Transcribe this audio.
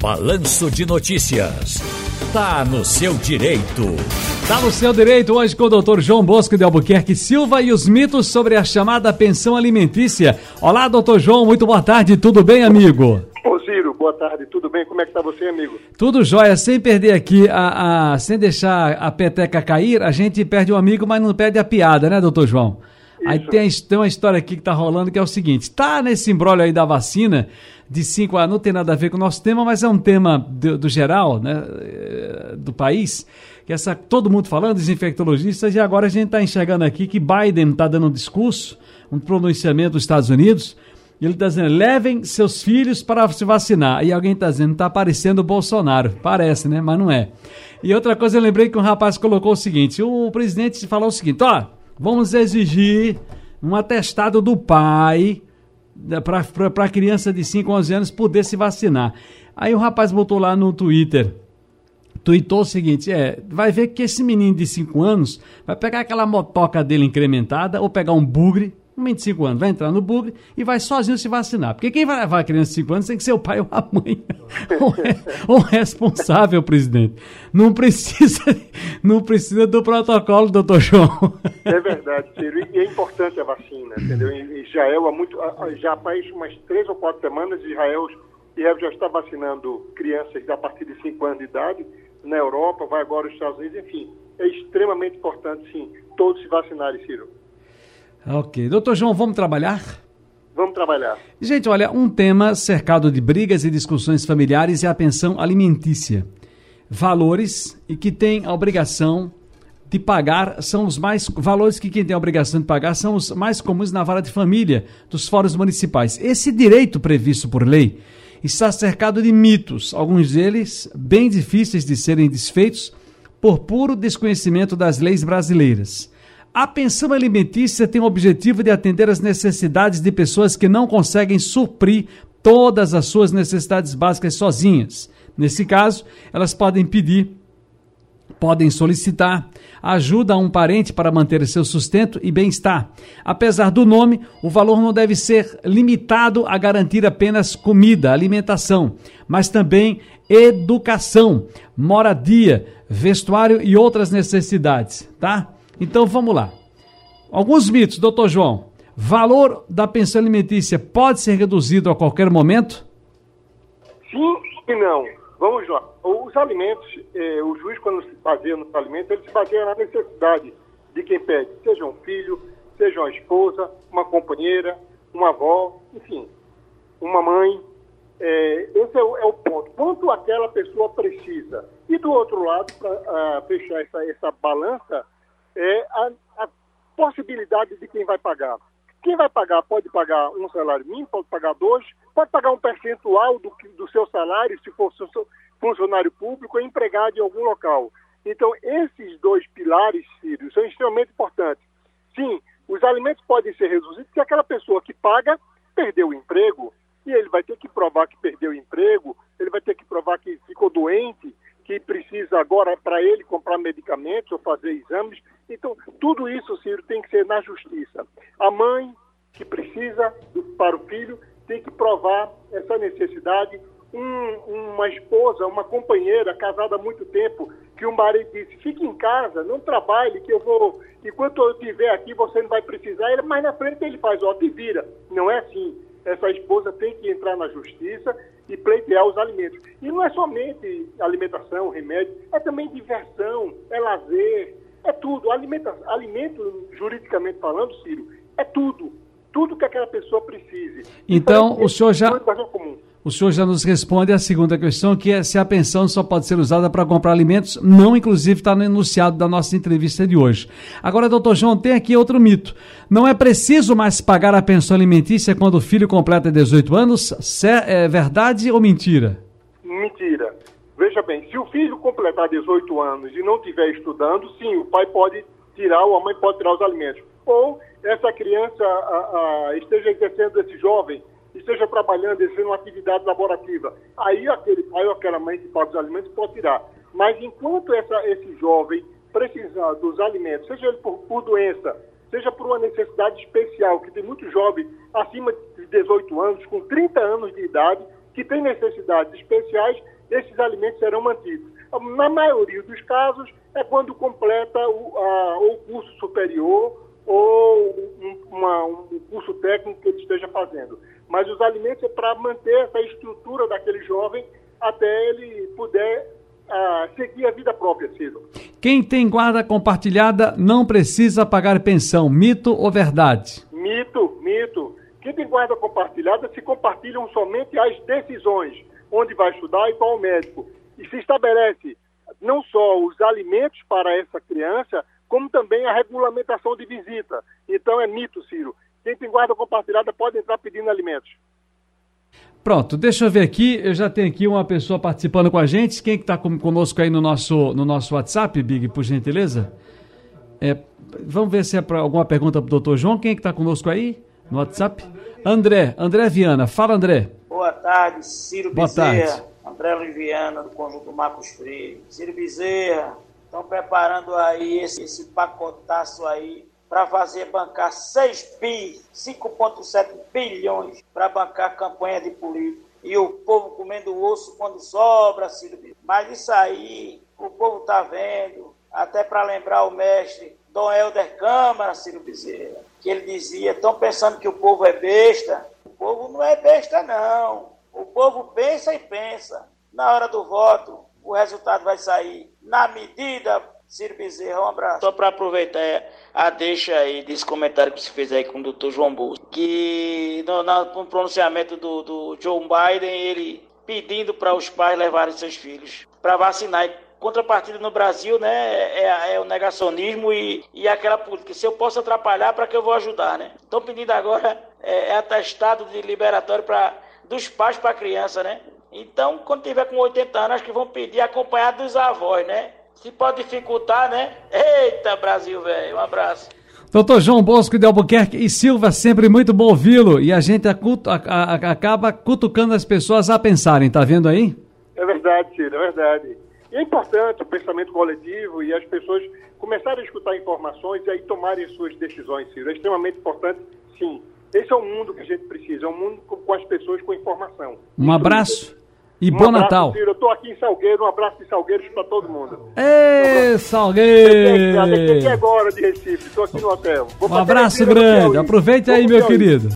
Balanço de Notícias. Tá no seu direito. Tá no seu direito hoje com o doutor João Bosco de Albuquerque Silva e os mitos sobre a chamada pensão alimentícia. Olá, doutor João, muito boa tarde, tudo bem, amigo? Ô Ciro, boa tarde, tudo bem? Como é que tá você, amigo? Tudo jóia, sem perder aqui, a, a, sem deixar a peteca cair, a gente perde o um amigo, mas não perde a piada, né, doutor João? Isso. Aí tem, tem, uma história aqui que tá rolando que é o seguinte: tá nesse embrólio aí da vacina de 5 a não tem nada a ver com o nosso tema, mas é um tema do, do geral, né, eh, do país, que essa todo mundo falando, os infectologistas, e agora a gente está enxergando aqui que Biden está dando um discurso, um pronunciamento dos Estados Unidos, e ele está dizendo: levem seus filhos para se vacinar. E alguém está dizendo: está aparecendo o Bolsonaro. Parece, né? Mas não é. E outra coisa, eu lembrei que um rapaz colocou o seguinte: o presidente falou o seguinte, ó vamos exigir um atestado do pai né, para a criança de 5 a 11 anos poder se vacinar. Aí o rapaz botou lá no Twitter, tweetou o seguinte, é, vai ver que esse menino de 5 anos vai pegar aquela motoca dele incrementada ou pegar um bugre com 25 anos, vai entrar no bugre e vai sozinho se vacinar. Porque quem vai levar a criança de 5 anos tem que ser o pai ou a mãe. ou, responsável, presidente. Não precisa, não precisa do protocolo, doutor João. É verdade, Ciro. E é importante a vacina, entendeu? Em Israel, há muito, já faz umas três ou quatro semanas, Israel, Israel já está vacinando crianças a partir de 5 anos de idade. Na Europa, vai agora os Estados Unidos, enfim. É extremamente importante, sim, todos se vacinarem, Ciro. Ok. Doutor João, vamos trabalhar? Vamos trabalhar. Gente, olha, um tema cercado de brigas e discussões familiares é a pensão alimentícia. Valores e que tem a obrigação de pagar são os mais valores que quem tem a obrigação de pagar são os mais comuns na vara de família dos fóruns municipais. Esse direito previsto por lei está cercado de mitos, alguns deles bem difíceis de serem desfeitos por puro desconhecimento das leis brasileiras. A pensão alimentícia tem o objetivo de atender às necessidades de pessoas que não conseguem suprir todas as suas necessidades básicas sozinhas. Nesse caso, elas podem pedir, podem solicitar ajuda a um parente para manter seu sustento e bem-estar. Apesar do nome, o valor não deve ser limitado a garantir apenas comida, alimentação, mas também educação, moradia, vestuário e outras necessidades, tá? Então vamos lá. Alguns mitos, doutor João. Valor da pensão alimentícia pode ser reduzido a qualquer momento? Sim e não. Vamos lá. Os alimentos, eh, o juiz, quando se baseia nos alimentos, ele se baseia na necessidade de quem pede, seja um filho, seja uma esposa, uma companheira, uma avó, enfim, uma mãe. Eh, esse é o, é o, ponto. Quanto aquela pessoa precisa. E do outro lado, para ah, fechar essa, essa balança, é a, a possibilidade de quem vai pagar. Quem vai pagar pode pagar um salário mínimo, pode pagar dois, pode pagar um percentual do, do seu salário, se for funcionário público ou empregado em algum local. Então, esses dois pilares, Sírio, são extremamente importantes. Sim, os alimentos podem ser reduzidos se aquela pessoa que paga perdeu o emprego, e ele vai ter que provar que perdeu o emprego, ele vai ter que provar que ficou doente, que precisa agora para ele comprar medicamentos ou fazer exames. Então, tudo isso, Ciro, tem que ser na justiça. A mãe que precisa do, para o filho tem que provar essa necessidade. Um, uma esposa, uma companheira casada há muito tempo, que o marido disse, fique em casa, não trabalhe, que eu vou, enquanto eu estiver aqui você não vai precisar, ele, mais na frente ele faz, ó, te vira. Não é assim essa esposa tem que entrar na justiça e pleitear os alimentos. E não é somente alimentação, remédio, é também diversão, é lazer, é tudo. Alimenta, alimento, juridicamente falando, Ciro, é tudo. Tudo que aquela pessoa precise. Então, então o senhor já. O senhor já nos responde a segunda questão, que é se a pensão só pode ser usada para comprar alimentos, não inclusive está no enunciado da nossa entrevista de hoje. Agora, doutor João, tem aqui outro mito. Não é preciso mais pagar a pensão alimentícia quando o filho completa 18 anos? É verdade ou mentira? Mentira. Veja bem, se o filho completar 18 anos e não estiver estudando, sim, o pai pode tirar ou a mãe pode tirar os alimentos. Ou essa criança a, a, esteja exercendo esse jovem esteja trabalhando, exercendo uma atividade laborativa. Aí aquele pai ou aquela mãe que paga os alimentos pode tirar. Mas enquanto essa, esse jovem precisar dos alimentos, seja ele por, por doença, seja por uma necessidade especial, que tem muitos jovens acima de 18 anos, com 30 anos de idade, que têm necessidades especiais, esses alimentos serão mantidos. Na maioria dos casos, é quando completa o, a, o curso superior ou um, uma, um curso técnico que ele esteja fazendo. Mas os alimentos é para manter essa estrutura daquele jovem até ele puder uh, seguir a vida própria, Ciro. Quem tem guarda compartilhada não precisa pagar pensão. Mito ou verdade? Mito, mito. Quem tem guarda compartilhada se compartilham somente as decisões, onde vai estudar e qual médico. E se estabelece não só os alimentos para essa criança, como também a regulamentação de visita. Então é mito, Ciro. Quem tem guarda compartilhada pode entrar pedindo alimentos. Pronto, deixa eu ver aqui. Eu já tenho aqui uma pessoa participando com a gente. Quem está conosco aí no nosso, no nosso WhatsApp, Big, por gentileza? É, vamos ver se é para alguma pergunta para o doutor João. Quem é que está conosco aí no WhatsApp? André, André Viana. Fala, André. Boa tarde, Ciro Boa Bezerra. Tarde. André Luiz Viana, do conjunto Marcos Freire. Ciro Bezerra, estão preparando aí esse, esse pacotaço aí para fazer bancar 6 bi, 5,7 bilhões para bancar campanha de político. E o povo comendo osso quando sobra, Ciro Mas isso aí, o povo está vendo, até para lembrar o mestre Dom Helder Câmara, Ciro Bezerra, que ele dizia, estão pensando que o povo é besta? O povo não é besta, não. O povo pensa e pensa. Na hora do voto, o resultado vai sair na medida Ciro Bezerra, um abraço. Só para aproveitar a deixa aí desse comentário que você fez aí com o doutor João Bolso, que no, no pronunciamento do, do Joe Biden, ele pedindo para os pais levarem seus filhos para vacinar. E contrapartida no Brasil, né, é, é, o negacionismo e, e aquela política. Se eu posso atrapalhar, para que eu vou ajudar, né? Estão pedindo agora é, é atestado de liberatório para dos pais para a criança, né? Então, quando tiver com 80 anos, acho que vão pedir acompanhado dos avós, né? Se pode dificultar, né? Eita, Brasil, velho. Um abraço. Doutor João Bosco de Albuquerque e Silva, sempre muito bom ouvi-lo. E a gente acuto, a, a, acaba cutucando as pessoas a pensarem, tá vendo aí? É verdade, Ciro, é verdade. E é importante o pensamento coletivo e as pessoas começarem a escutar informações e aí tomarem suas decisões, Ciro. É extremamente importante, sim. Esse é o mundo que a gente precisa, é um mundo com, as pessoas com informação. Um abraço. E um bom abraço, Natal. Filho. Eu estou aqui em Salgueiro, um abraço de Salgueiros para todo mundo. Ê, Salgueiro! Aqui agora de Recife, estou aqui no hotel. Vou um abraço grande, aproveita aí, meu querido.